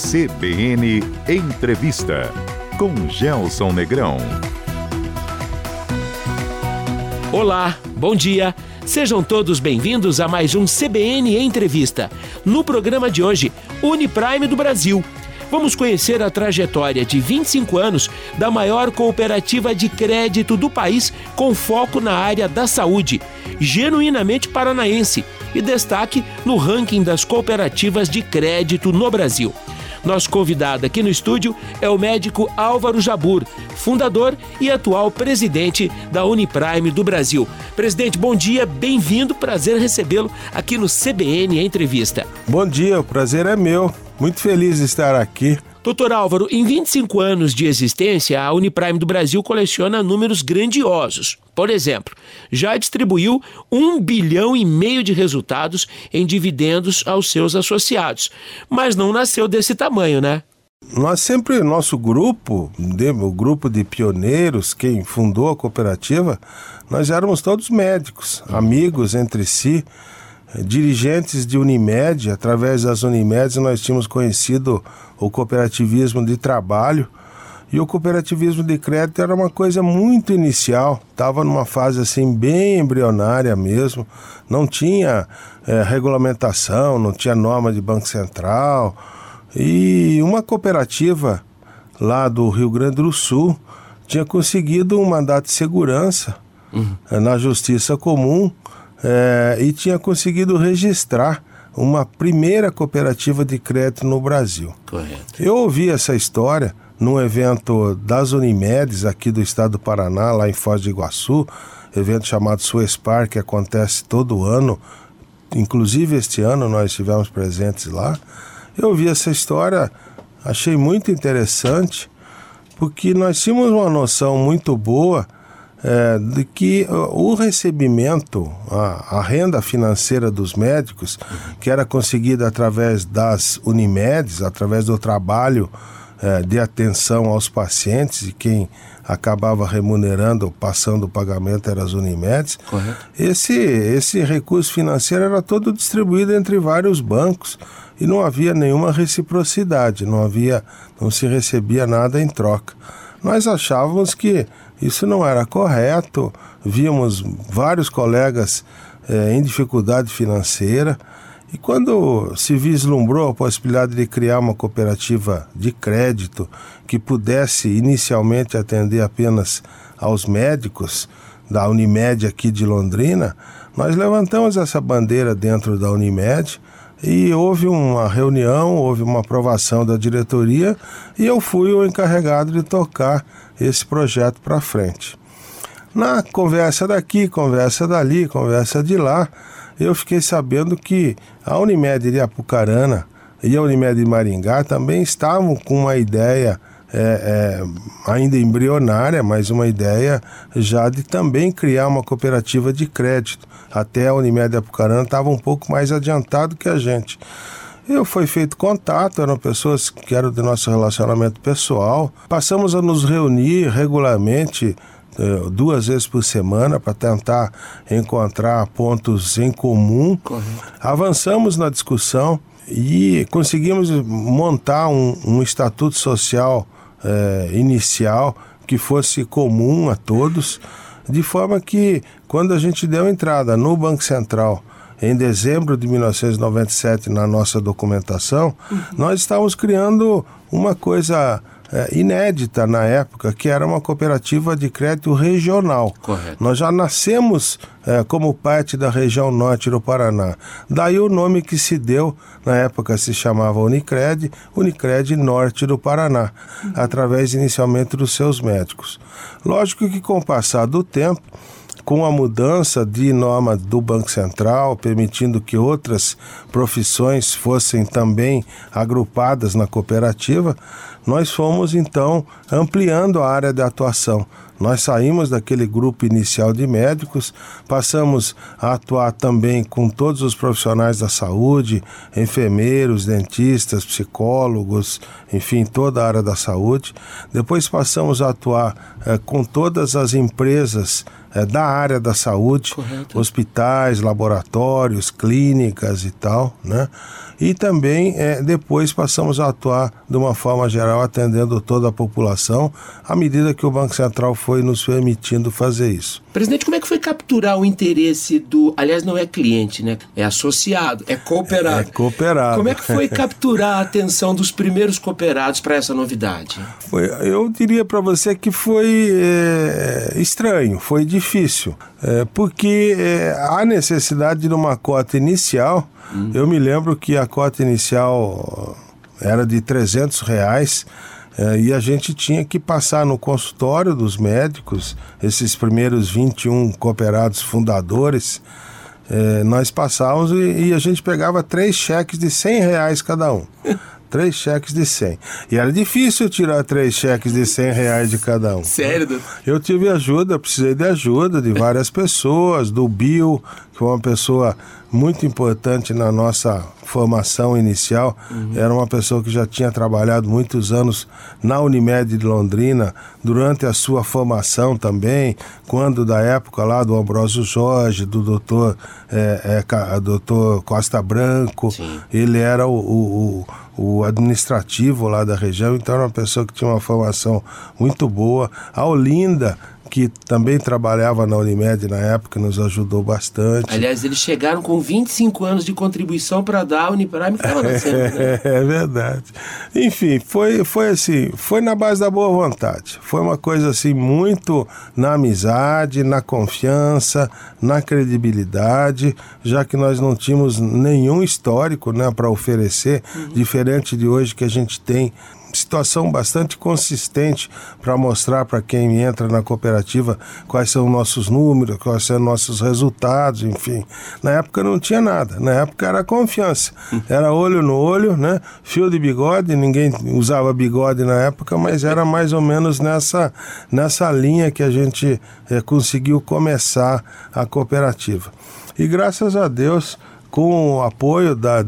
CBN Entrevista com Gelson Negrão. Olá, bom dia. Sejam todos bem-vindos a mais um CBN Entrevista. No programa de hoje, Uniprime do Brasil. Vamos conhecer a trajetória de 25 anos da maior cooperativa de crédito do país com foco na área da saúde, genuinamente paranaense e destaque no ranking das cooperativas de crédito no Brasil. Nosso convidado aqui no estúdio é o médico Álvaro Jabur, fundador e atual presidente da Uniprime do Brasil. Presidente, bom dia, bem-vindo, prazer recebê-lo aqui no CBN Entrevista. Bom dia, o prazer é meu. Muito feliz de estar aqui. Doutor Álvaro, em 25 anos de existência, a Uniprime do Brasil coleciona números grandiosos. Por exemplo, já distribuiu um bilhão e meio de resultados em dividendos aos seus associados. Mas não nasceu desse tamanho, né? Nós sempre, nosso grupo, o grupo de pioneiros, quem fundou a cooperativa, nós éramos todos médicos, amigos entre si dirigentes de Unimed, através das Unimedes nós tínhamos conhecido o cooperativismo de trabalho. E o cooperativismo de crédito era uma coisa muito inicial, estava numa fase assim bem embrionária mesmo, não tinha é, regulamentação, não tinha norma de Banco Central. E uma cooperativa lá do Rio Grande do Sul tinha conseguido um mandato de segurança uhum. na Justiça Comum é, e tinha conseguido registrar uma primeira cooperativa de crédito no Brasil. Correto. Eu ouvi essa história num evento das Unimedes aqui do estado do Paraná, lá em Foz do Iguaçu, evento chamado Suespar, que acontece todo ano, inclusive este ano nós estivemos presentes lá. Eu ouvi essa história, achei muito interessante, porque nós tínhamos uma noção muito boa é, de que o recebimento, a, a, renda financeira dos médicos, que era conseguida através das Unimedes, através do trabalho é, de atenção aos pacientes, e quem acabava remunerando, passando o pagamento eram as Unimedes, esse, esse recurso financeiro era todo distribuído entre vários bancos e não havia nenhuma reciprocidade, não havia, não se recebia nada em troca. Nós achávamos que isso não era correto, víamos vários colegas eh, em dificuldade financeira. E quando se vislumbrou a possibilidade de criar uma cooperativa de crédito que pudesse inicialmente atender apenas aos médicos da Unimed aqui de Londrina, nós levantamos essa bandeira dentro da Unimed e houve uma reunião, houve uma aprovação da diretoria e eu fui o encarregado de tocar esse projeto para frente. Na conversa daqui, conversa dali, conversa de lá, eu fiquei sabendo que a Unimed de Apucarana e a Unimed de Maringá também estavam com uma ideia é, é, ainda embrionária, mas uma ideia já de também criar uma cooperativa de crédito. Até a Unimed de Apucarana estava um pouco mais adiantado que a gente. Eu foi feito contato, eram pessoas que eram do nosso relacionamento pessoal. Passamos a nos reunir regularmente eh, duas vezes por semana para tentar encontrar pontos em comum. Correto. Avançamos na discussão e conseguimos montar um, um estatuto social eh, inicial que fosse comum a todos, de forma que quando a gente deu entrada no Banco Central em dezembro de 1997 na nossa documentação, uhum. nós estávamos criando uma coisa é, inédita na época, que era uma cooperativa de crédito regional. Correto. Nós já nascemos é, como parte da região norte do Paraná. Daí o nome que se deu, na época se chamava Unicred, Unicred Norte do Paraná, uhum. através inicialmente dos seus médicos. Lógico que com o passar do tempo, com a mudança de norma do Banco Central, permitindo que outras profissões fossem também agrupadas na cooperativa, nós fomos então ampliando a área de atuação. Nós saímos daquele grupo inicial de médicos, passamos a atuar também com todos os profissionais da saúde, enfermeiros, dentistas, psicólogos, enfim, toda a área da saúde. Depois passamos a atuar eh, com todas as empresas é, da área da saúde, Correto. hospitais, laboratórios, clínicas e tal, né? E também é, depois passamos a atuar de uma forma geral, atendendo toda a população, à medida que o Banco Central foi nos permitindo fazer isso. Presidente, como é que foi capturar o interesse do. Aliás, não é cliente, né? É associado, é cooperado. É cooperado. Como é que foi capturar a atenção dos primeiros cooperados para essa novidade? Foi, eu diria para você que foi é, estranho, foi difícil, é, porque é, há necessidade de uma cota inicial. Hum. Eu me lembro que a cota inicial era de 300 reais. É, e a gente tinha que passar no consultório dos médicos, esses primeiros 21 cooperados fundadores, é, nós passávamos e, a gente pegava três cheques de 100 reais cada um. três cheques de 100. E era difícil tirar três cheques de 100 reais de cada um. Sério? Eu tive ajuda, precisei de ajuda de várias pessoas, do Bill, que foi uma pessoa muito importante na nossa formação inicial. Uhum. Era uma pessoa que já tinha trabalhado muitos anos na Unimed de Londrina, durante a sua formação também, quando da época lá do Ambrósio Jorge, do doutor, é, é, doutor Costa Branco, Sim. ele era o, o, o, administrativo lá da região, então era uma pessoa que tinha uma formação muito boa. A Olinda, que também trabalhava na Unimed na época, nos ajudou bastante. Aliás, eles chegaram com 25 anos de contribuição para dar a Uniprime estava nascendo, né? É verdade. Enfim, foi, foi assim, foi na base da boa vontade. Foi uma coisa assim muito na amizade, na confiança, na credibilidade, já que nós não tínhamos nenhum histórico, né, para oferecer, uhum. diferente de hoje que a gente tem situação bastante consistente para mostrar para quem entra na cooperativa quais são nossos números, quais são nossos resultados, enfim. Na época não tinha nada, na época era confiança, era olho no olho, né? Fio de bigode, ninguém usava bigode na época, mas era mais ou menos nessa, nessa linha que a gente é, conseguiu começar a cooperativa. E graças a Deus com o apoio da,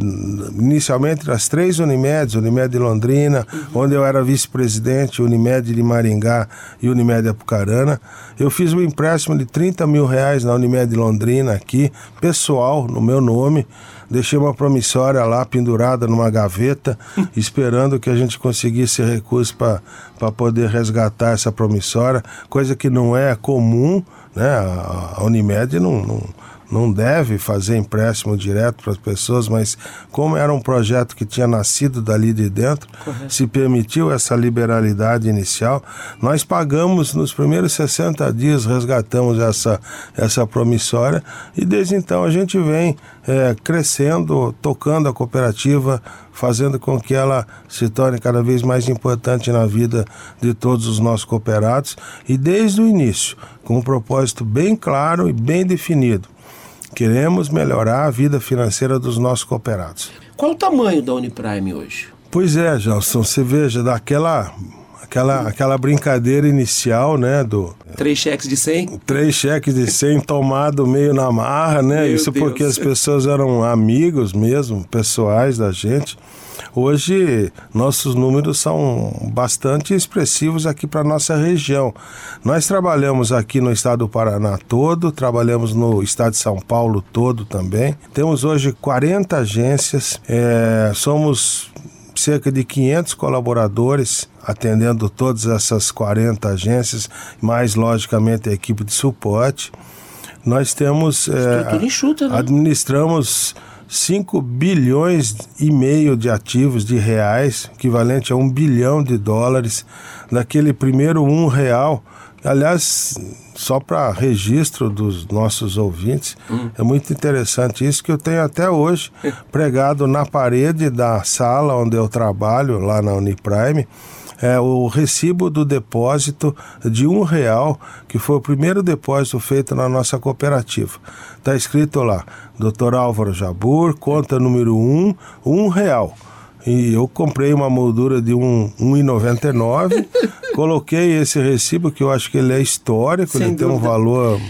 inicialmente das três Unimedes, Unimed de Londrina, uhum. onde eu era vice-presidente, Unimed de Maringá e Unimed Apucarana. Eu fiz um empréstimo de 30 mil reais na Unimed de Londrina aqui, pessoal, no meu nome. Deixei uma promissória lá pendurada numa gaveta, esperando que a gente conseguisse recursos para poder resgatar essa promissória, coisa que não é comum, né? A, a Unimed não, não não deve fazer empréstimo direto para as pessoas, mas como era um projeto que tinha nascido dali de dentro, Correto. se permitiu essa liberalidade inicial. Nós pagamos nos primeiros 60 dias, resgatamos essa, essa promissória e desde então a gente vem é, crescendo, tocando a cooperativa, fazendo com que ela se torne cada vez mais importante na vida de todos os nossos cooperados e desde o início, com um propósito bem claro e bem definido Queremos melhorar a vida financeira dos nossos cooperados. Qual o tamanho da Uniprime hoje? Pois é, Gelson, você veja, daquela aquela, aquela brincadeira inicial, né, do... Três cheques de 100? Três cheques de 100 tomado meio na marra, né? Meu Isso Deus. porque as pessoas eram amigos mesmo, pessoais da gente. Hoje, nossos números são bastante expressivos aqui para nossa região. Nós trabalhamos aqui no estado do Paraná todo, trabalhamos no estado de São Paulo todo também. Temos hoje 40 agências, é, somos cerca de 500 colaboradores atendendo todas essas 40 agências, mais logicamente a equipe de suporte. Nós temos. É, enxuta, né? Administramos 5 bilhões e meio de ativos de reais, equivalente a um bilhão de dólares, naquele primeiro um real. Aliás, só para registro dos nossos ouvintes, hum. é muito interessante isso que eu tenho até hoje pregado na parede da sala onde eu trabalho, lá na Uniprime, é, o recibo do depósito de um real, que foi o primeiro depósito feito na nossa cooperativa. Está escrito lá, Dr. Álvaro Jabur, conta número um, um real. E eu comprei uma moldura de um, 1,99, coloquei esse recibo que eu acho que ele é histórico, Sem ele dúvida. tem um valor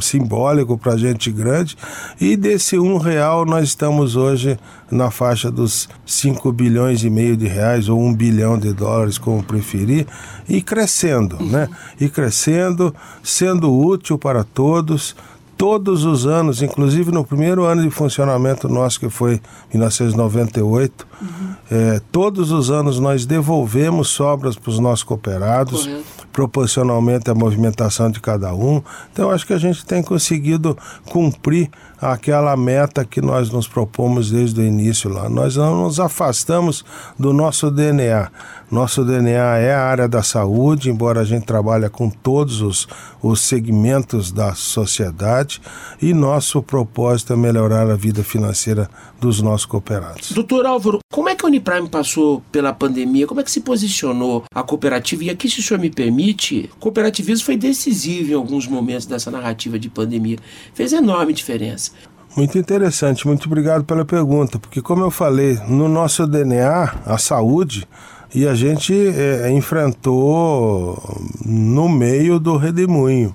simbólico para gente grande. E desse um real nós estamos hoje na faixa dos 5 bilhões e meio de reais ou um bilhão de dólares, como preferir, e crescendo, né? E crescendo, sendo útil para todos todos os anos, inclusive no primeiro ano de funcionamento nosso, que foi 1998, uhum. é, todos os anos nós devolvemos sobras para os nossos cooperados, Correto. proporcionalmente à movimentação de cada um. Então, acho que a gente tem conseguido cumprir aquela meta que nós nos propomos desde o início lá. Nós não nos afastamos do nosso DNA. Nosso DNA é a área da saúde, embora a gente trabalhe com todos os, os segmentos da sociedade, e nosso propósito é melhorar a vida financeira dos nossos cooperados. Doutor Álvaro, como é que a Uniprime passou pela pandemia? Como é que se posicionou a cooperativa? E aqui, se o senhor me permite, o cooperativismo foi decisivo em alguns momentos dessa narrativa de pandemia. Fez enorme diferença. Muito interessante, muito obrigado pela pergunta, porque como eu falei, no nosso DNA, a saúde, e a gente é, enfrentou no meio do redemoinho.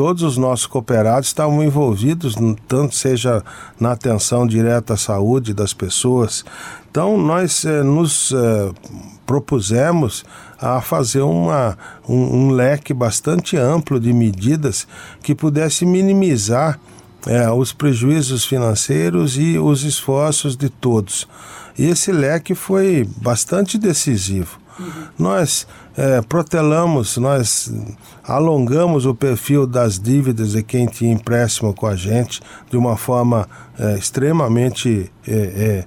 Todos os nossos cooperados estavam envolvidos, tanto seja na atenção direta à saúde das pessoas. Então, nós é, nos é, propusemos a fazer uma, um, um leque bastante amplo de medidas que pudesse minimizar é, os prejuízos financeiros e os esforços de todos. E esse leque foi bastante decisivo. Nós é, protelamos, nós alongamos o perfil das dívidas de quem tinha empréstimo com a gente de uma forma é, extremamente é, é,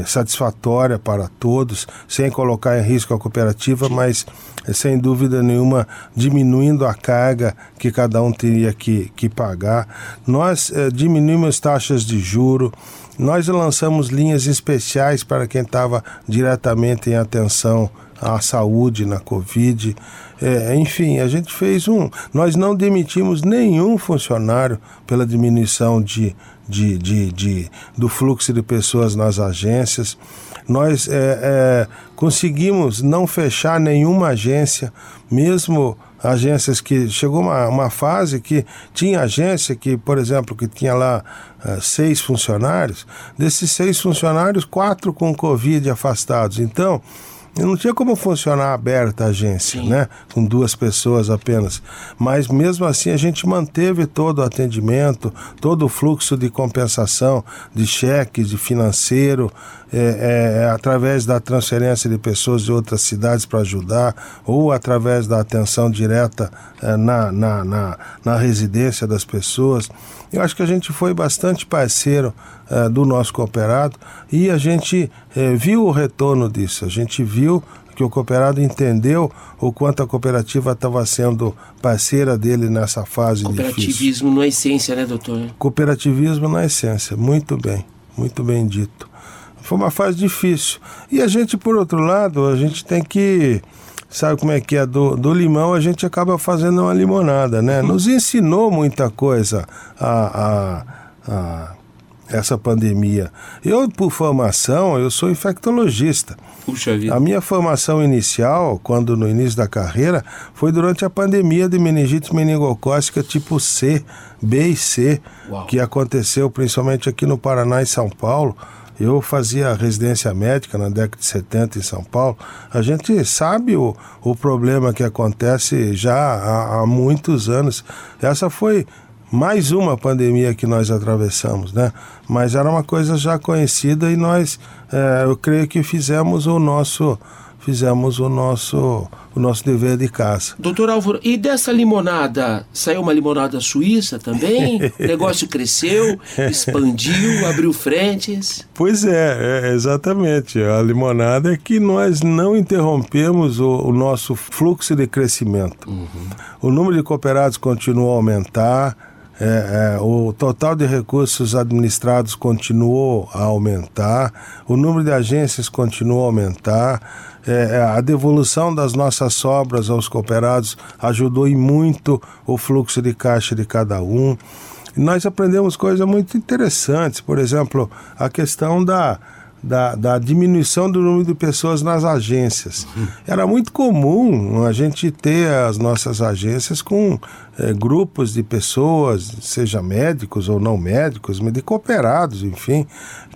é satisfatória para todos, sem colocar em risco a cooperativa, mas sem dúvida nenhuma diminuindo a carga que cada um teria que, que pagar. Nós é, diminuímos taxas de juro, nós lançamos linhas especiais para quem estava diretamente em atenção à saúde na Covid. É, enfim, a gente fez um. Nós não demitimos nenhum funcionário pela diminuição de, de, de, de do fluxo de pessoas nas agências. Nós é, é, conseguimos não fechar nenhuma agência, mesmo agências que chegou uma, uma fase que tinha agência que, por exemplo, que tinha lá uh, seis funcionários, desses seis funcionários, quatro com Covid afastados. Então, não tinha como funcionar aberta a agência, Sim. né? Com duas pessoas apenas. Mas mesmo assim a gente manteve todo o atendimento, todo o fluxo de compensação de cheques, de financeiro, é, é, é, através da transferência de pessoas de outras cidades para ajudar, ou através da atenção direta é, na, na, na, na, residência das pessoas. Eu acho que a gente foi bastante parceiro é, do nosso cooperado e a gente é, viu o retorno disso, a gente viu que o cooperado entendeu o quanto a cooperativa estava sendo parceira dele nessa fase Cooperativismo difícil. Cooperativismo na essência, né, doutor? Cooperativismo na essência, muito bem, muito bem dito. Foi uma fase difícil. E a gente, por outro lado, a gente tem que sabe como é que é? Do, do limão a gente acaba fazendo uma limonada, né? Uhum. Nos ensinou muita coisa a, a, a, essa pandemia. Eu, por formação, eu sou infectologista. Puxa vida. A minha formação inicial, quando no início da carreira, foi durante a pandemia de meningite meningocócica tipo C, B e C, Uau. que aconteceu principalmente aqui no Paraná e São Paulo eu fazia residência médica na década de 70 em São Paulo. A gente sabe o, o problema que acontece já há, há muitos anos. Essa foi mais uma pandemia que nós atravessamos, né? Mas era uma coisa já conhecida e nós, é, eu creio que fizemos o nosso fizemos o nosso, o nosso dever de casa. Doutor Álvaro, e dessa limonada, saiu uma limonada suíça também? o negócio cresceu, expandiu, abriu frentes? Pois é, é, exatamente. A limonada é que nós não interrompemos o, o nosso fluxo de crescimento. Uhum. O número de cooperados continua a aumentar, é, é, o total de recursos administrados continuou a aumentar, o número de agências continuou a aumentar, é, é, a devolução das nossas sobras aos cooperados ajudou em muito o fluxo de caixa de cada um. E nós aprendemos coisas muito interessantes, por exemplo, a questão da, da, da, diminuição do número de pessoas nas agências. Era muito comum a gente ter as nossas agências com é, grupos de pessoas, seja médicos ou não médicos, mas de cooperados, enfim,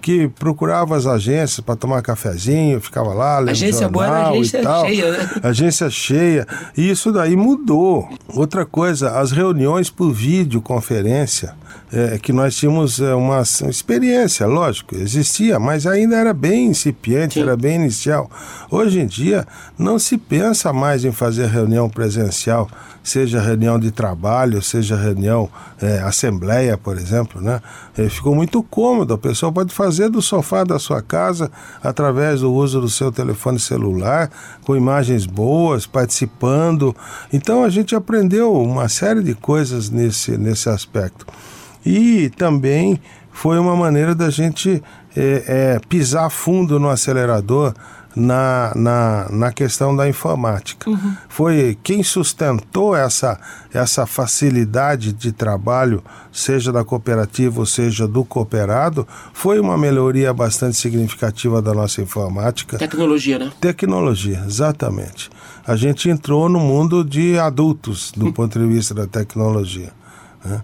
que procuravam as agências para tomar cafezinho, ficava lá, lendo agência jornal boa era agência e tal. cheia, né? Agência cheia. E isso daí mudou. Outra coisa, as reuniões por videoconferência, é, que nós tínhamos uma, uma experiência, lógico, existia, mas ainda era bem incipiente, Sim. era bem inicial. Hoje em dia, não se pensa mais em fazer reunião presencial, seja reunião de trabalho, seja reunião, é, assembleia, por exemplo, né? É, ficou muito cômodo, a pessoa pode fazer do sofá da sua casa, através do uso do seu telefone celular, com imagens boas, participando. Então a gente aprendeu uma série de coisas nesse, nesse aspecto. E também foi uma maneira da gente é, é, pisar fundo no acelerador na, na, na questão da informática. Uhum. Foi quem sustentou essa, essa facilidade de trabalho, seja da cooperativa ou seja do cooperado, foi uma melhoria bastante significativa da nossa informática. Tecnologia, né? Tecnologia, exatamente. A gente entrou no mundo de adultos do ponto de vista da tecnologia. Né?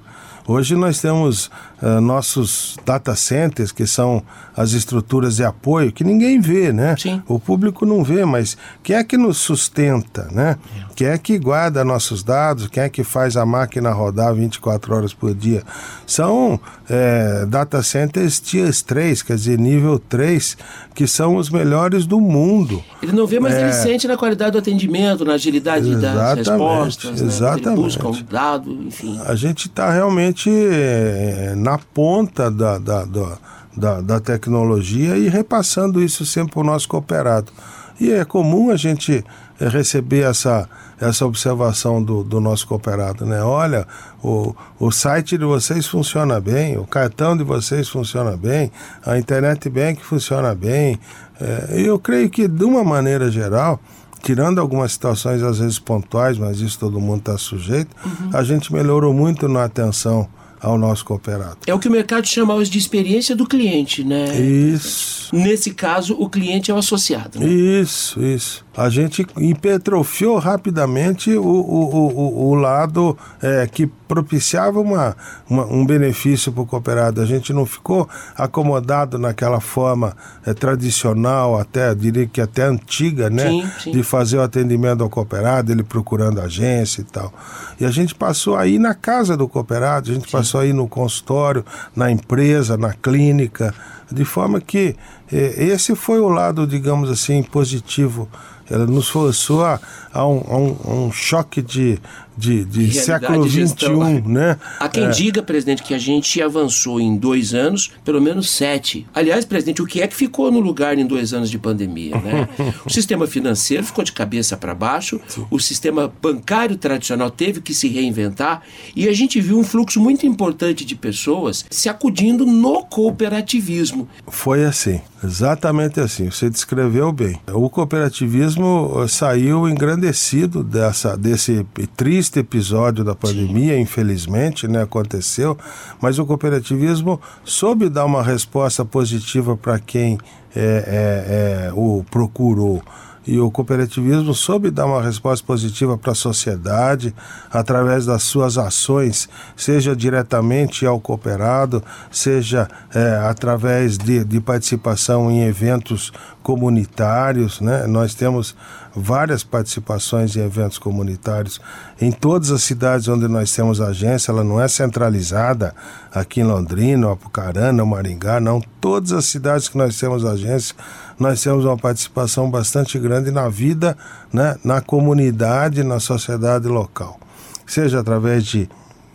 Hoje nós temos uh, nossos data centers, que são as estruturas de apoio, que ninguém vê, né? Sim. O público não vê, mas quem é que nos sustenta, né? É. Quem é que guarda nossos dados, quem é que faz a máquina rodar 24 horas por dia? São é, data centers Tier 3, quer dizer, nível 3, que são os melhores do mundo. Ele não vê, mas é... ele sente na qualidade do atendimento, na agilidade das respostas. Exatamente. Né? Ele busca um dado, enfim. A gente está realmente é, na ponta da, da, da, da, da tecnologia e repassando isso sempre para o nosso cooperado. E é comum a gente receber essa, essa observação do, do nosso cooperado, né? Olha, o, o site de vocês funciona bem, o cartão de vocês funciona bem, a internet bank funciona bem. É, eu creio que, de uma maneira geral, tirando algumas situações às vezes pontuais, mas isso todo mundo está sujeito, uhum. a gente melhorou muito na atenção ao nosso cooperado. É o que o mercado chama hoje de experiência do cliente, né? Isso. Nesse caso, o cliente é o associado. Né? Isso, isso. A gente hipertrofiou rapidamente o, o, o, o lado é, que propiciava uma, uma um benefício para o cooperado. A gente não ficou acomodado naquela forma é, tradicional, até diria que até antiga, né? Sim, sim. De fazer o atendimento ao cooperado, ele procurando agência e tal. E a gente passou aí na casa do cooperado, a gente sim. passou aí no consultório, na empresa, na clínica, de forma que eh, esse foi o lado, digamos assim, positivo. Ela nos forçou a, a, um, a um choque de, de, de século XXI, né? Há quem é. diga, presidente, que a gente avançou em dois anos, pelo menos sete. Aliás, presidente, o que é que ficou no lugar em dois anos de pandemia, né? o sistema financeiro ficou de cabeça para baixo, Sim. o sistema bancário tradicional teve que se reinventar e a gente viu um fluxo muito importante de pessoas se acudindo no cooperativismo. Foi assim, exatamente assim. Você descreveu bem. O cooperativismo eh, saiu engrandecido dessa, desse triste triste episódio da pandemia, Sim. infelizmente, né, aconteceu, mas o cooperativismo soube dar uma resposta positiva para quem é, é, é, o procurou e o cooperativismo soube dar uma resposta positiva para a sociedade através das suas ações, seja diretamente ao cooperado, seja é, através de, de participação em eventos comunitários. Né? Nós temos várias participações em eventos comunitários em todas as cidades onde nós temos agência. Ela não é centralizada aqui em Londrina, Apucarana, Maringá, não. Todas as cidades que nós temos agência, nós temos uma participação bastante grande na vida, né? na comunidade, na sociedade local. Seja através de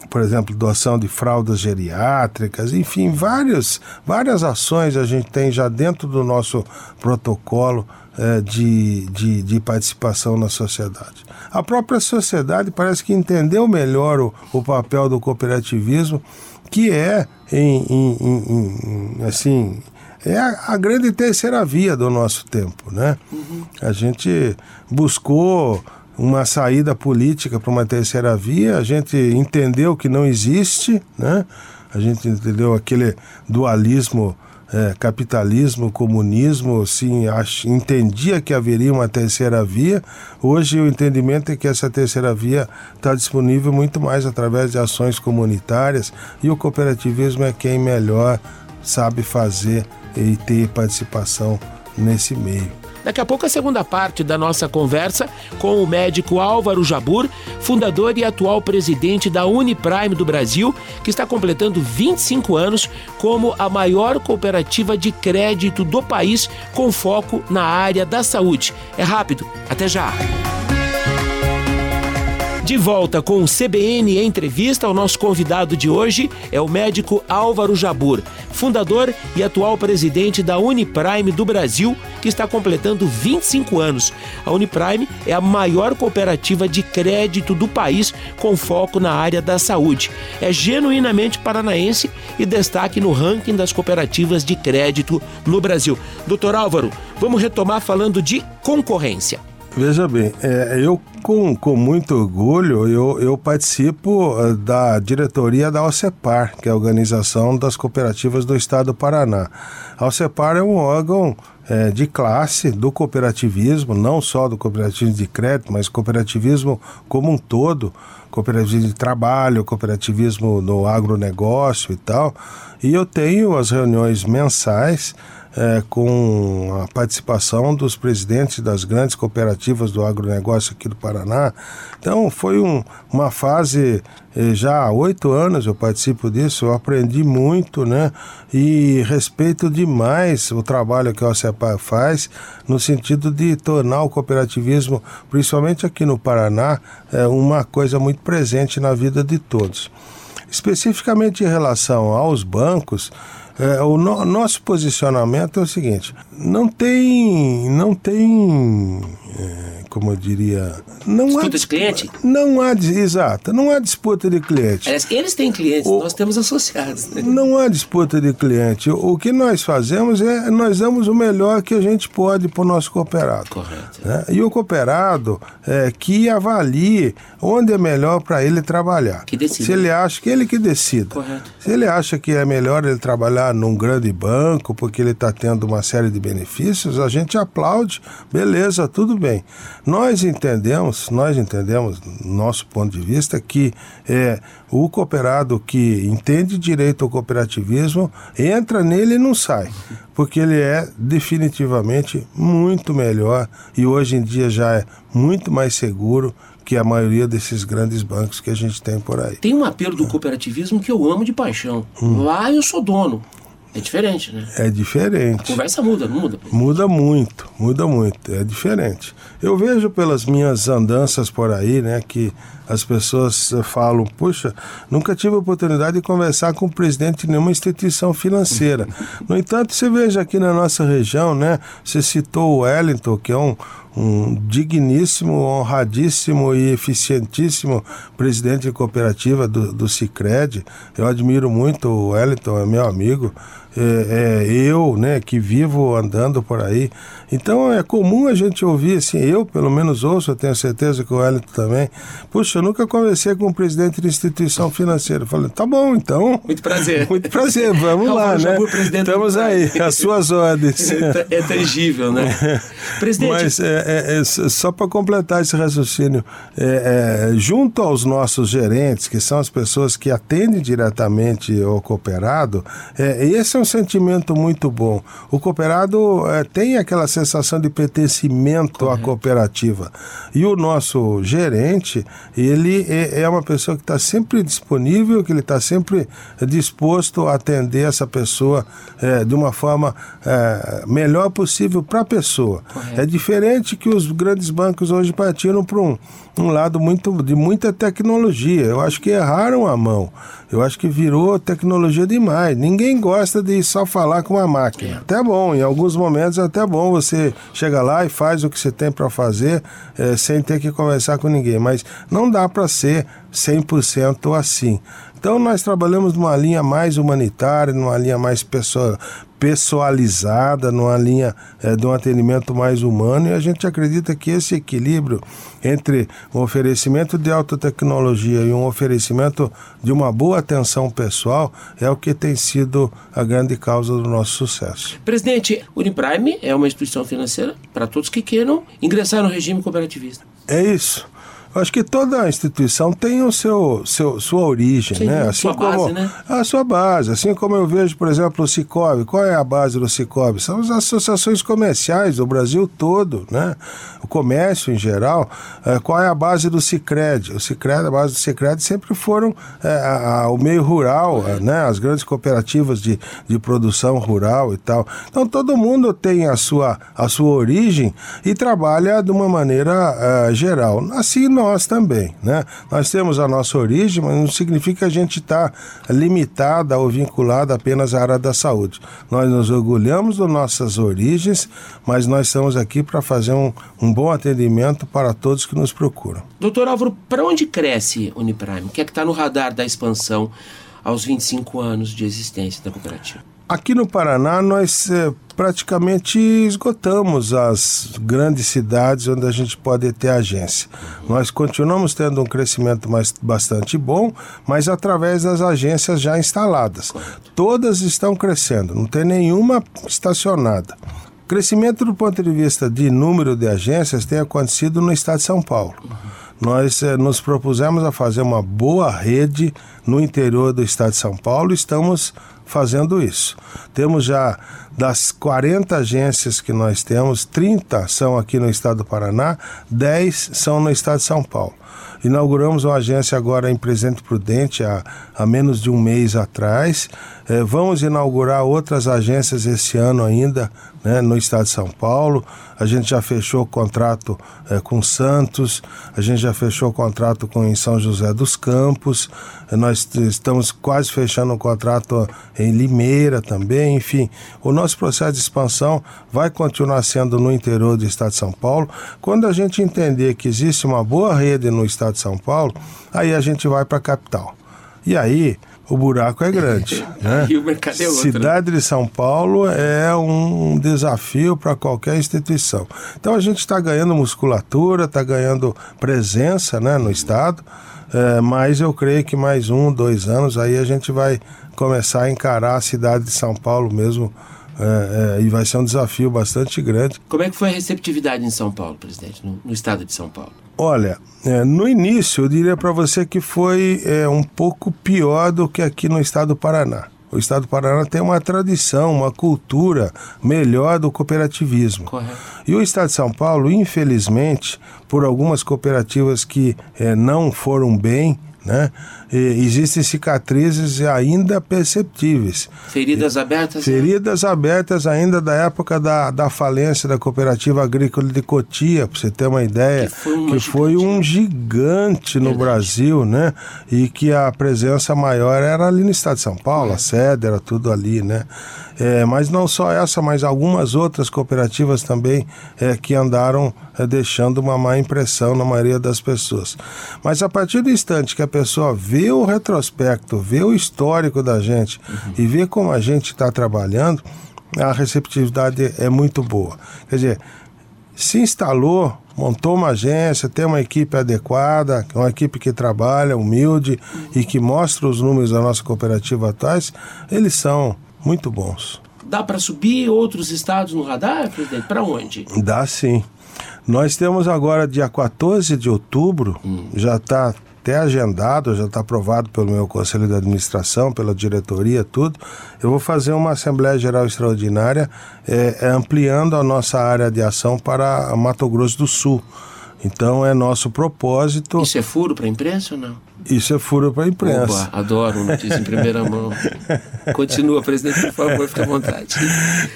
por exemplo, doação de fraldas geriátricas, enfim, várias, várias ações a gente tem já dentro do nosso protocolo é, de, de, de, participação na sociedade. A própria sociedade parece que entendeu melhor o, o papel do cooperativismo, que é, em, em, em, em assim, é a, a, grande terceira via do nosso tempo, né? Uhum. A gente buscou uma saída política para uma terceira via, a gente entendeu que não existe, né? A gente entendeu aquele dualismo é, capitalismo, comunismo, sim, ach, entendia que haveria uma terceira via. Hoje o entendimento é que essa terceira via está disponível muito mais através de ações comunitárias e o cooperativismo é quem melhor sabe fazer e ter participação nesse meio. Daqui a pouco a segunda parte da nossa conversa com o médico Álvaro Jabur, fundador e atual presidente da Uniprime do Brasil, que está completando 25 anos como a maior cooperativa de crédito do país com foco na área da saúde. É rápido, até já. De volta com o CBN Entrevista, o nosso convidado de hoje é o médico Álvaro Jabur, fundador e atual presidente da Uniprime do Brasil, que está completando 25 anos. A Uniprime é a maior cooperativa de crédito do país com foco na área da saúde. É genuinamente paranaense e destaque no ranking das cooperativas de crédito no Brasil. Doutor Álvaro, vamos retomar falando de concorrência. Veja bem, é, eu com, com muito orgulho eu, eu participo eh, da diretoria da OCEPAR, que é a Organização das Cooperativas do Estado do Paraná. A OCEPAR é um órgão é, de classe do cooperativismo, não só do cooperativismo de crédito, mas cooperativismo como um todo, cooperativismo de trabalho, cooperativismo no agronegócio e tal. E eu tenho as reuniões mensais é, com a participação dos presidentes das grandes cooperativas do agronegócio aqui do Paraná. Então foi um, uma fase, eh, já há oito anos eu participo disso, eu aprendi muito, né? E respeito demais o trabalho que a OCEPA faz no sentido de tornar o cooperativismo, principalmente aqui no Paraná, é, uma coisa muito presente na vida de todos. Especificamente em relação aos bancos, é, o no, nosso posicionamento é o seguinte: não tem, não tem, é, como eu diria, não disputa há de cliente. Não há, exato, não há disputa de cliente. eles têm clientes, o, nós temos associados. Né? Não há disputa de cliente. O, o, que nós fazemos é nós damos o melhor que a gente pode para o nosso cooperado. Correto. Né? E o cooperado é, que avalie onde é melhor para ele trabalhar. Que decide. Se ele acha que ele que decida. Correto. Se ele acha que é melhor ele trabalhar num grande banco porque ele está tendo uma série de benefícios, a gente aplaude, beleza, tudo bem. Nós entendemos, nós entendemos, nosso ponto de vista, que é o cooperado que entende direito ao cooperativismo entra nele e não sai, porque ele é definitivamente muito melhor e hoje em dia já é muito mais seguro que a maioria desses grandes bancos que a gente tem por aí. Tem um apelo do cooperativismo que eu amo de paixão. Hum. Lá eu sou dono. É diferente, né? É diferente. A conversa muda, não muda? Muda muito, muda muito. É diferente. Eu vejo pelas minhas andanças por aí, né, que as pessoas falam: puxa, nunca tive oportunidade de conversar com o presidente de nenhuma instituição financeira. No entanto, você veja aqui na nossa região, né, você citou o Wellington, que é um, um digníssimo, honradíssimo e eficientíssimo presidente de cooperativa do, do Cicred. Eu admiro muito o Wellington, é meu amigo é, é, eu, né, que vivo andando por aí. Então é comum a gente ouvir assim, eu pelo menos ouço, eu tenho certeza que o Wellington também. Puxa, eu nunca conversei com um presidente de instituição financeira. Eu falei, tá bom, então. Muito prazer. Muito prazer, vamos lá, né? Estamos aí, as suas ordens. É, é tangível, né? Presidente. Mas é, é, é só para completar esse raciocínio, é, junto aos nossos gerentes, que são as pessoas que atendem diretamente ao cooperado, esse é um sentimento muito bom. O cooperado é, tem aquela sensação de pertencimento Correto. à cooperativa. E o nosso gerente, ele é, é uma pessoa que está sempre disponível, que ele está sempre disposto a atender essa pessoa é, de uma forma é, melhor possível para a pessoa. Correto. É diferente que os grandes bancos hoje partiram para um, um lado muito, de muita tecnologia. Eu acho que erraram a mão. Eu acho que virou tecnologia demais. Ninguém gosta de só falar com uma máquina. É. Até bom, em alguns momentos é até bom você chega lá e faz o que você tem para fazer é, sem ter que conversar com ninguém. Mas não dá para ser 100% assim. Então nós trabalhamos numa linha mais humanitária, numa linha mais pessoa, pessoalizada, numa linha é, de um atendimento mais humano, e a gente acredita que esse equilíbrio entre um oferecimento de alta tecnologia e um oferecimento de uma boa atenção pessoal é o que tem sido a grande causa do nosso sucesso. Presidente, o Uniprime é uma instituição financeira para todos que queiram ingressar no regime cooperativista. É isso. Acho que toda instituição tem o seu, seu sua origem, Sim, né? Assim sua como base, né? a sua base, assim como eu vejo, por exemplo, o Cicobi. Qual é a base do Cicobi? São as associações comerciais do Brasil todo, né? O comércio em geral. É, qual é a base do Cicred? O Cicred, a base do Cicred sempre foram é, a, a, o meio rural, é. né? As grandes cooperativas de, de produção rural e tal. Então todo mundo tem a sua a sua origem e trabalha de uma maneira uh, geral. Assim nós também, né? Nós temos a nossa origem, mas não significa que a gente está limitada ou vinculada apenas à área da saúde. Nós nos orgulhamos das nossas origens, mas nós estamos aqui para fazer um, um bom atendimento para todos que nos procuram. Doutor Álvaro, para onde cresce Uniprime? O que é que está no radar da expansão aos 25 anos de existência da cooperativa? Aqui no Paraná, nós é, praticamente esgotamos as grandes cidades onde a gente pode ter agência. Nós continuamos tendo um crescimento mais, bastante bom, mas através das agências já instaladas. Todas estão crescendo, não tem nenhuma estacionada. Crescimento do ponto de vista de número de agências tem acontecido no estado de São Paulo. Nós eh, nos propusemos a fazer uma boa rede no interior do estado de São Paulo, estamos fazendo isso. Temos já das 40 agências que nós temos, 30 são aqui no estado do Paraná, 10 são no estado de São Paulo. Inauguramos uma agência agora em Presidente Prudente há, há menos de um mês atrás. É, vamos inaugurar outras agências esse ano ainda né, no estado de São Paulo. A gente já fechou o contrato é, com Santos, a gente já fechou o contrato com em São José dos Campos, é, nós estamos quase fechando o um contrato em Limeira também. Enfim, o nosso processo de expansão vai continuar sendo no interior do estado de São Paulo. Quando a gente entender que existe uma boa rede no estado de São Paulo, aí a gente vai para a capital. E aí o buraco é grande. Né? e o mercado é outro. Né? Cidade de São Paulo é um desafio para qualquer instituição. Então a gente está ganhando musculatura, está ganhando presença né, no Estado, é, mas eu creio que mais um, dois anos aí a gente vai começar a encarar a cidade de São Paulo mesmo. É, é, e vai ser um desafio bastante grande. Como é que foi a receptividade em São Paulo, presidente, no, no estado de São Paulo? Olha, é, no início eu diria para você que foi é, um pouco pior do que aqui no estado do Paraná. O estado do Paraná tem uma tradição, uma cultura melhor do cooperativismo. Correto. E o estado de São Paulo, infelizmente, por algumas cooperativas que é, não foram bem, né? E existem cicatrizes ainda perceptíveis. Feridas abertas? Né? Feridas né? abertas ainda da época da, da falência da Cooperativa Agrícola de Cotia, para você ter uma ideia. Que foi, que foi um gigante no Verdade. Brasil, né? E que a presença maior era ali no estado de São Paulo, é. a sede era tudo ali, né? É, mas não só essa, mas algumas outras cooperativas também é, que andaram é, deixando uma má impressão na maioria das pessoas. Mas a partir do instante que a pessoa vê o retrospecto, vê o histórico da gente uhum. e vê como a gente está trabalhando, a receptividade é muito boa. Quer dizer, se instalou, montou uma agência, tem uma equipe adequada, uma equipe que trabalha, humilde e que mostra os números da nossa cooperativa atuais, eles são muito bons. Dá para subir outros estados no radar, presidente? Para onde? Dá sim. Nós temos agora, dia 14 de outubro, hum. já está até agendado, já está aprovado pelo meu conselho de administração, pela diretoria, tudo. Eu vou fazer uma Assembleia Geral Extraordinária é, ampliando a nossa área de ação para Mato Grosso do Sul. Então é nosso propósito. Isso é furo para a imprensa ou não? Isso é furo para a imprensa. Oba, adoro notícia em primeira mão. Continua, presidente, por favor, fique à vontade.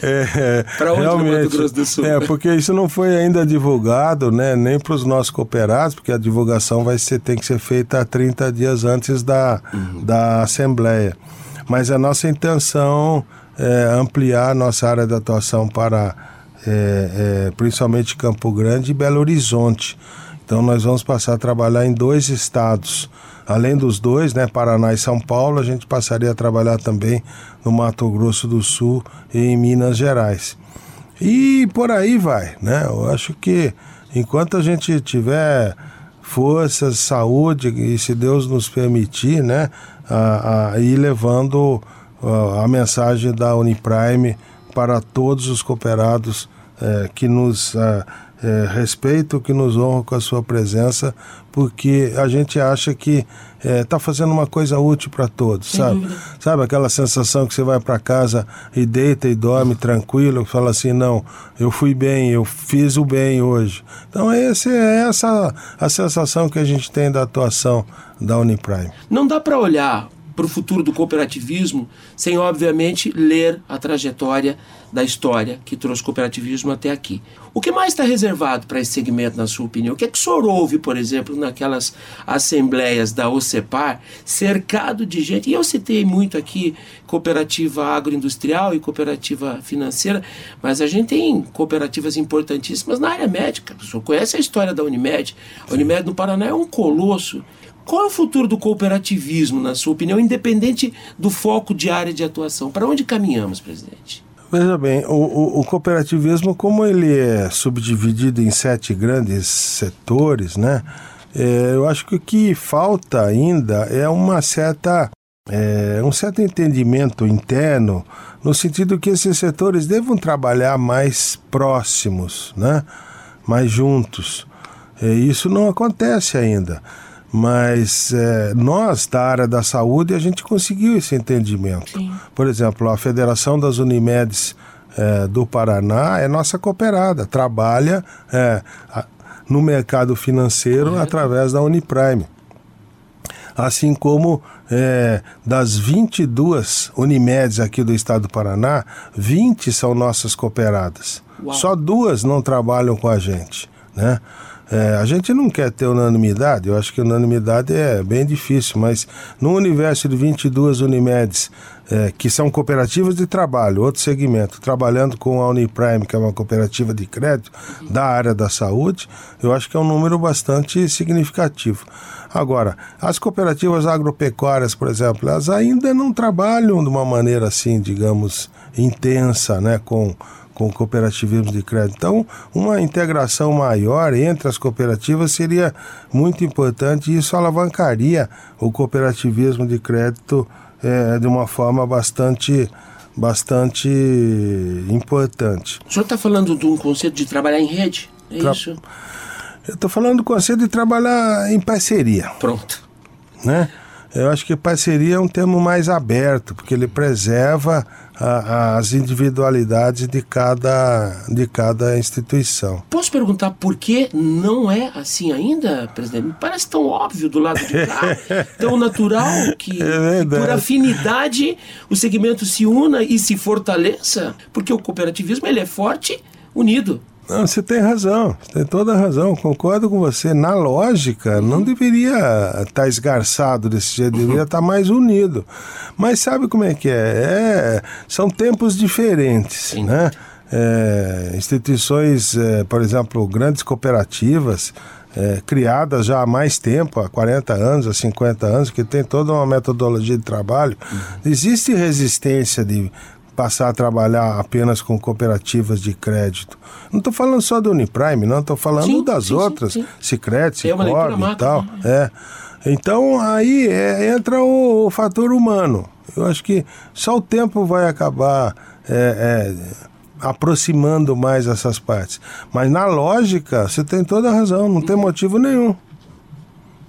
É, é, para onde no Mato Grosso do Sul? É, porque isso não foi ainda divulgado, né, nem para os nossos cooperados, porque a divulgação vai ser, tem que ser feita 30 dias antes da, uhum. da Assembleia. Mas a nossa intenção é ampliar a nossa área de atuação para é, é, principalmente Campo Grande e Belo Horizonte Então nós vamos passar a trabalhar em dois estados. Além dos dois, né, Paraná e São Paulo, a gente passaria a trabalhar também no Mato Grosso do Sul e em Minas Gerais. E por aí vai, né? Eu acho que enquanto a gente tiver forças, saúde e se Deus nos permitir, né, a, a ir levando a, a mensagem da Uniprime para todos os cooperados é, que nos é, é, respeitam, que nos honram com a sua presença, porque a gente acha que está é, fazendo uma coisa útil para todos, sabe? Dúvida. Sabe aquela sensação que você vai para casa e deita e dorme tranquilo, fala assim, não, eu fui bem, eu fiz o bem hoje. Então esse, é essa a sensação que a gente tem da atuação da Uniprime. Não dá para olhar para o futuro do cooperativismo sem, obviamente, ler a trajetória da história que trouxe o cooperativismo até aqui. O que mais está reservado para esse segmento, na sua opinião? O que é que o senhor ouve, por exemplo, naquelas assembleias da OCEPAR, cercado de gente? E eu citei muito aqui cooperativa agroindustrial e cooperativa financeira, mas a gente tem cooperativas importantíssimas na área médica. O senhor conhece a história da Unimed? A Unimed no Paraná é um colosso qual é o futuro do cooperativismo, na sua opinião, independente do foco de área de atuação? Para onde caminhamos, presidente? Veja bem, o, o, o, cooperativismo, como ele é subdividido em sete grandes setores, né? É, eu acho que o que falta ainda é uma certa é, um certo entendimento interno no sentido que esses setores devam trabalhar mais próximos, né? mais juntos. É, isso não acontece ainda. Mas é, nós, da área da saúde, a gente conseguiu esse entendimento. Sim. Por exemplo, a Federação das Unimedes é, do Paraná é nossa cooperada, trabalha é, a, no mercado financeiro através da Uniprime. Assim como é, das 22 Unimedes aqui do estado do Paraná, 20 são nossas cooperadas. Uau. Só duas não trabalham com a gente. Né? É, a gente não quer ter unanimidade, eu acho que unanimidade é bem difícil, mas no universo de 22 Unimedes, é, que são cooperativas de trabalho, outro segmento, trabalhando com a Uniprime, que é uma cooperativa de crédito da área da saúde, eu acho que é um número bastante significativo. Agora, as cooperativas agropecuárias, por exemplo, elas ainda não trabalham de uma maneira assim, digamos, intensa, né, com com cooperativismo de crédito. Então, uma integração maior entre as cooperativas seria muito importante e isso alavancaria o cooperativismo de crédito é, de uma forma bastante bastante importante. O senhor está falando de um conceito de trabalhar em rede? É Tra... isso? Eu estou falando do conceito de trabalhar em parceria. Pronto. Né? Eu acho que parceria é um termo mais aberto, porque ele preserva a, as individualidades de cada, de cada instituição. Posso perguntar por que não é assim ainda, presidente? Me parece tão óbvio do lado de cá, tão natural que, é que por afinidade o segmento se una e se fortaleça, porque o cooperativismo ele é forte, unido. Não, você tem razão, você tem toda a razão, concordo com você. Na lógica, não deveria estar tá esgarçado desse jeito, deveria estar tá mais unido. Mas sabe como é que é? é são tempos diferentes, Sim. né? É, instituições, é, por exemplo, grandes cooperativas, é, criadas já há mais tempo, há 40 anos, há 50 anos, que tem toda uma metodologia de trabalho. Uhum. Existe resistência de passar a trabalhar apenas com cooperativas de crédito. Não estou falando só do Uniprime, não, estou falando sim, das sim, outras, sim, Cicred, Cicobi e tal. Né? É. Então aí é, entra o, o, fator humano. Eu acho que só o tempo vai acabar é, é, aproximando mais essas partes. Mas na lógica, você tem toda a razão, não tem motivo nenhum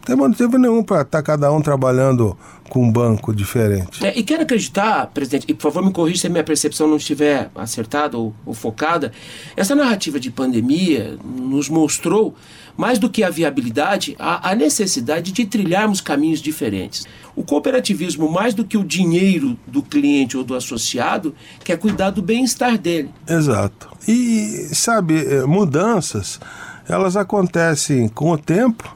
tem motivo nenhum para estar tá cada um trabalhando com um banco diferente. É, e quero acreditar, presidente, e por favor me corrija se a minha percepção não estiver acertada ou, ou focada, essa narrativa de pandemia nos mostrou, mais do que a viabilidade, a, a necessidade de trilharmos caminhos diferentes. O cooperativismo, mais do que o dinheiro do cliente ou do associado, quer cuidar do bem-estar dele. Exato. E, sabe, eh, mudanças, elas acontecem com o tempo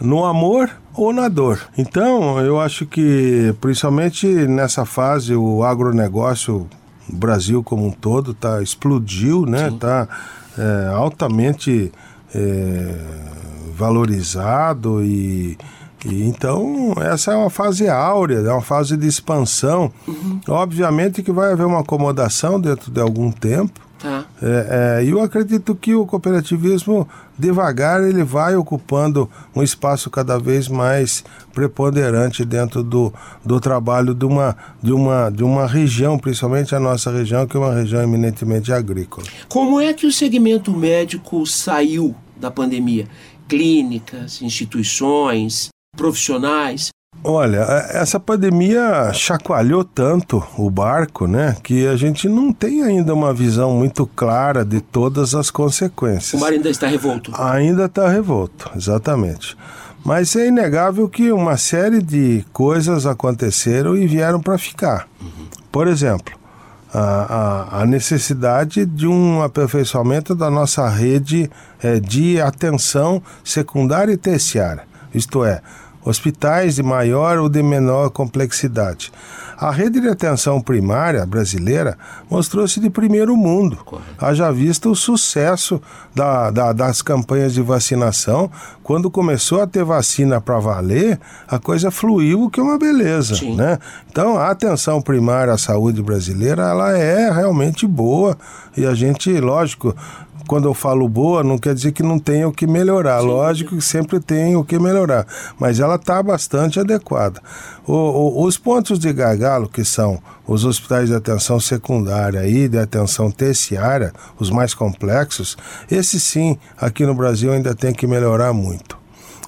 no amor ou na dor. Então, eu acho que, principalmente nessa fase, o agronegócio, o Brasil como um todo, tá, explodiu, né? Está é, altamente é, valorizado e, e, então essa é uma fase áurea, é uma fase de expansão. Uhum. Obviamente que vai haver uma acomodação dentro de algum tempo. É, é, eu acredito que o cooperativismo devagar ele vai ocupando um espaço cada vez mais preponderante dentro do, do trabalho de uma, de, uma, de uma região, principalmente a nossa região, que é uma região eminentemente agrícola. Como é que o segmento médico saiu da pandemia? Clínicas, instituições, profissionais? Olha, essa pandemia chacoalhou tanto o barco, né, que a gente não tem ainda uma visão muito clara de todas as consequências. O mar ainda está revolto. Ainda está revolto, exatamente. Mas é inegável que uma série de coisas aconteceram e vieram para ficar. Uhum. Por exemplo, a, a, a, necessidade de um aperfeiçoamento da nossa rede é, de atenção secundária e terciária. Isto é, hospitais de maior ou de menor complexidade. A rede de atenção primária brasileira mostrou-se de primeiro mundo. Haja vista o sucesso da, da, das campanhas de vacinação. Quando começou a ter vacina para valer, a coisa fluiu, que é uma beleza. Né? Então, a atenção primária à saúde brasileira ela é realmente boa. E a gente, lógico, quando eu falo boa, não quer dizer que não tenha o que melhorar. Sim. Lógico que sempre tem o que melhorar, mas ela está bastante adequada. O, o, os pontos de gargalo, que são os hospitais de atenção secundária e de atenção terciária, os mais complexos, esse sim, aqui no Brasil ainda tem que melhorar muito.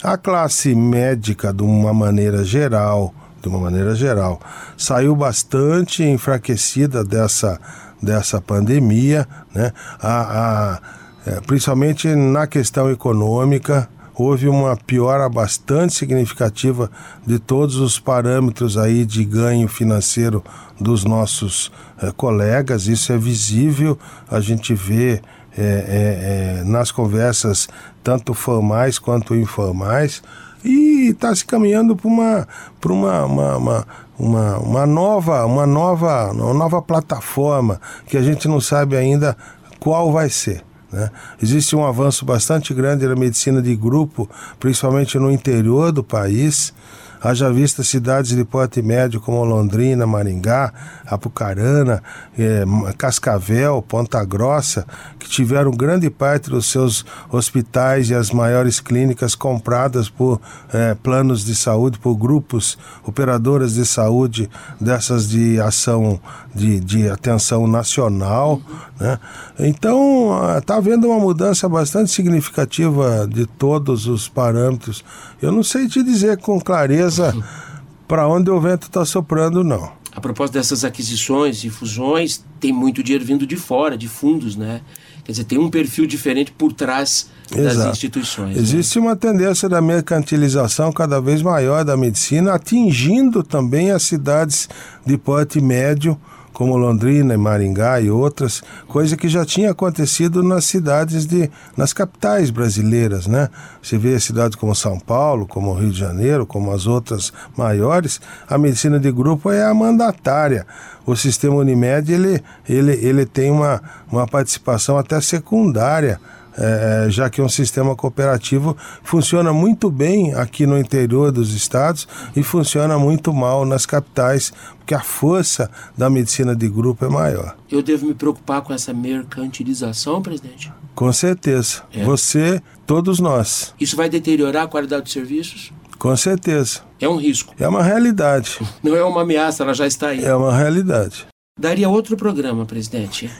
A classe médica, de uma maneira geral, de uma maneira geral, saiu bastante enfraquecida dessa dessa pandemia, né? a, a é, principalmente na questão econômica, houve uma piora bastante significativa de todos os parâmetros aí de ganho financeiro dos nossos é, colegas. Isso é visível, a gente vê é, é nas conversas tanto formais quanto informais e está se caminhando para uma, uma, uma, uma uma, uma, nova, uma, nova, uma nova plataforma que a gente não sabe ainda qual vai ser. Né? Existe um avanço bastante grande na medicina de grupo, principalmente no interior do país. Haja vista cidades de porte médio como Londrina, Maringá, Apucarana, eh, Cascavel, Ponta Grossa, que tiveram grande parte dos seus hospitais e as maiores clínicas compradas por eh, planos de saúde, por grupos, operadoras de saúde dessas de ação de, de atenção nacional. Né? Então, está havendo uma mudança bastante significativa de todos os parâmetros. Eu não sei te dizer com clareza para onde o vento está soprando, não. A propósito dessas aquisições e fusões, tem muito dinheiro vindo de fora, de fundos, né? Quer dizer, tem um perfil diferente por trás das Exato. instituições. Né? Existe né? uma tendência da mercantilização cada vez maior da medicina, atingindo também as cidades de porte médio, como Londrina e Maringá e outras, coisa que já tinha acontecido nas cidades de nas capitais brasileiras, né? Você vê cidades como São Paulo, como Rio de Janeiro, como as outras maiores, a medicina de grupo é a mandatária. O sistema Unimed ele ele ele tem uma uma participação até secundária é, já que é um sistema cooperativo funciona muito bem aqui no interior dos estados e funciona muito mal nas capitais, porque a força da medicina de grupo é maior. Eu devo me preocupar com essa mercantilização, presidente? Com certeza. É. Você, todos nós. Isso vai deteriorar a qualidade dos serviços? Com certeza. É um risco. É uma realidade. Não é uma ameaça, ela já está aí. É uma realidade. Daria outro programa, presidente.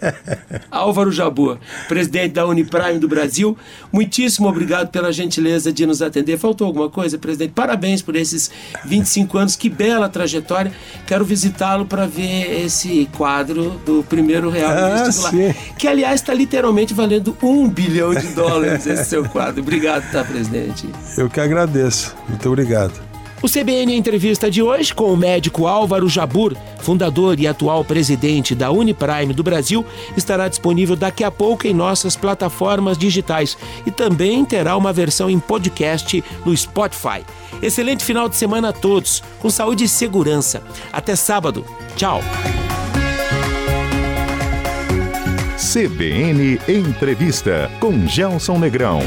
Álvaro Jabor, presidente da Uniprime do Brasil, muitíssimo obrigado pela gentileza de nos atender. Faltou alguma coisa, presidente? Parabéns por esses 25 anos, que bela trajetória. Quero visitá-lo para ver esse quadro do primeiro real ah, vestibular, que aliás está literalmente valendo um bilhão de dólares esse seu quadro. Obrigado, tá, presidente? Eu que agradeço. Muito obrigado. O CBN Entrevista de hoje com o médico Álvaro Jabur, fundador e atual presidente da Uniprime do Brasil, estará disponível daqui a pouco em nossas plataformas digitais e também terá uma versão em podcast no Spotify. Excelente final de semana a todos, com saúde e segurança. Até sábado. Tchau. CBN Entrevista com Gelson Negrão.